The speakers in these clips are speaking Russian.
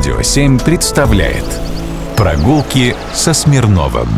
Радио 7 представляет Прогулки со Смирновым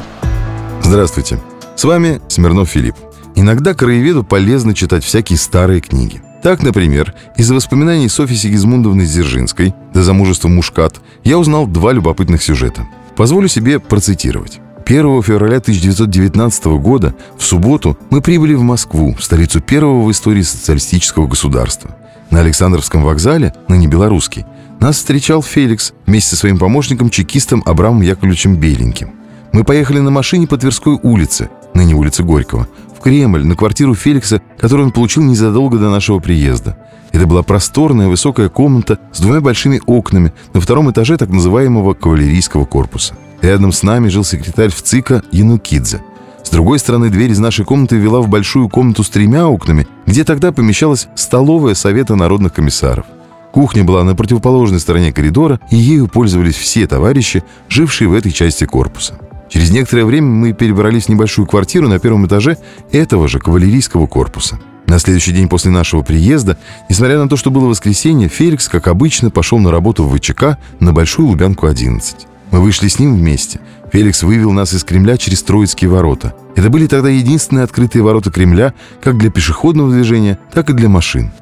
Здравствуйте, с вами Смирнов Филипп. Иногда краеведу полезно читать всякие старые книги. Так, например, из воспоминаний Софьи Сигизмундовны Дзержинской до замужества Мушкат я узнал два любопытных сюжета. Позволю себе процитировать. 1 февраля 1919 года, в субботу, мы прибыли в Москву, столицу первого в истории социалистического государства. На Александровском вокзале, ныне белорусский, нас встречал Феликс вместе со своим помощником-чекистом Абрамом Яковлевичем Беленьким. Мы поехали на машине по Тверской улице, ныне улице Горького, в Кремль, на квартиру Феликса, которую он получил незадолго до нашего приезда. Это была просторная высокая комната с двумя большими окнами на втором этаже так называемого кавалерийского корпуса. Рядом с нами жил секретарь ВЦИКа Янукидзе. С другой стороны, дверь из нашей комнаты вела в большую комнату с тремя окнами, где тогда помещалась столовая Совета народных комиссаров. Кухня была на противоположной стороне коридора, и ею пользовались все товарищи, жившие в этой части корпуса. Через некоторое время мы перебрались в небольшую квартиру на первом этаже этого же кавалерийского корпуса. На следующий день после нашего приезда, несмотря на то, что было воскресенье, Феликс, как обычно, пошел на работу в ВЧК на Большую Лубянку 11. Мы вышли с ним вместе. Феликс вывел нас из Кремля через Троицкие ворота. Это были тогда единственные открытые ворота Кремля как для пешеходного движения, так и для машин.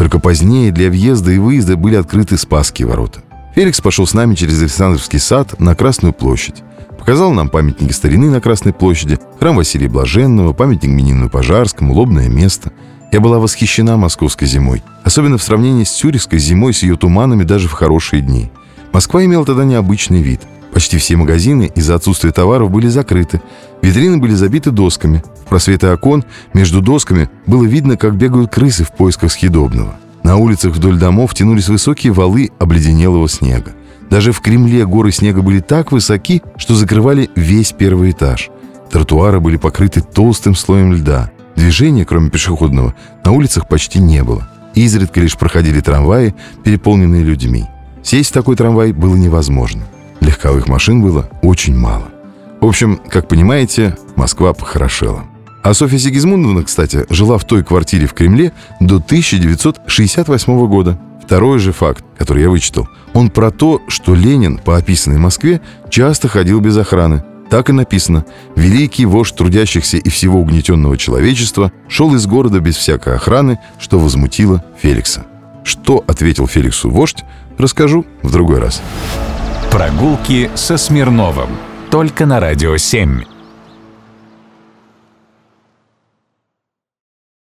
Только позднее для въезда и выезда были открыты Спасские ворота. Феликс пошел с нами через Александровский сад на Красную площадь. Показал нам памятники старины на Красной площади, храм Василия Блаженного, памятник Минину Пожарскому, лобное место. Я была восхищена московской зимой, особенно в сравнении с Цюрихской зимой с ее туманами даже в хорошие дни. Москва имела тогда необычный вид – Почти все магазины из-за отсутствия товаров были закрыты. Витрины были забиты досками. В просветы окон между досками было видно, как бегают крысы в поисках съедобного. На улицах вдоль домов тянулись высокие валы обледенелого снега. Даже в Кремле горы снега были так высоки, что закрывали весь первый этаж. Тротуары были покрыты толстым слоем льда. Движения, кроме пешеходного, на улицах почти не было. Изредка лишь проходили трамваи, переполненные людьми. Сесть в такой трамвай было невозможно. Легковых машин было очень мало. В общем, как понимаете, Москва похорошела. А Софья Сигизмундовна, кстати, жила в той квартире в Кремле до 1968 года. Второй же факт, который я вычитал, он про то, что Ленин по описанной Москве часто ходил без охраны. Так и написано. Великий вождь трудящихся и всего угнетенного человечества шел из города без всякой охраны, что возмутило Феликса. Что ответил Феликсу вождь, расскажу в другой раз. Прогулки со Смирновым. Только на Радио 7.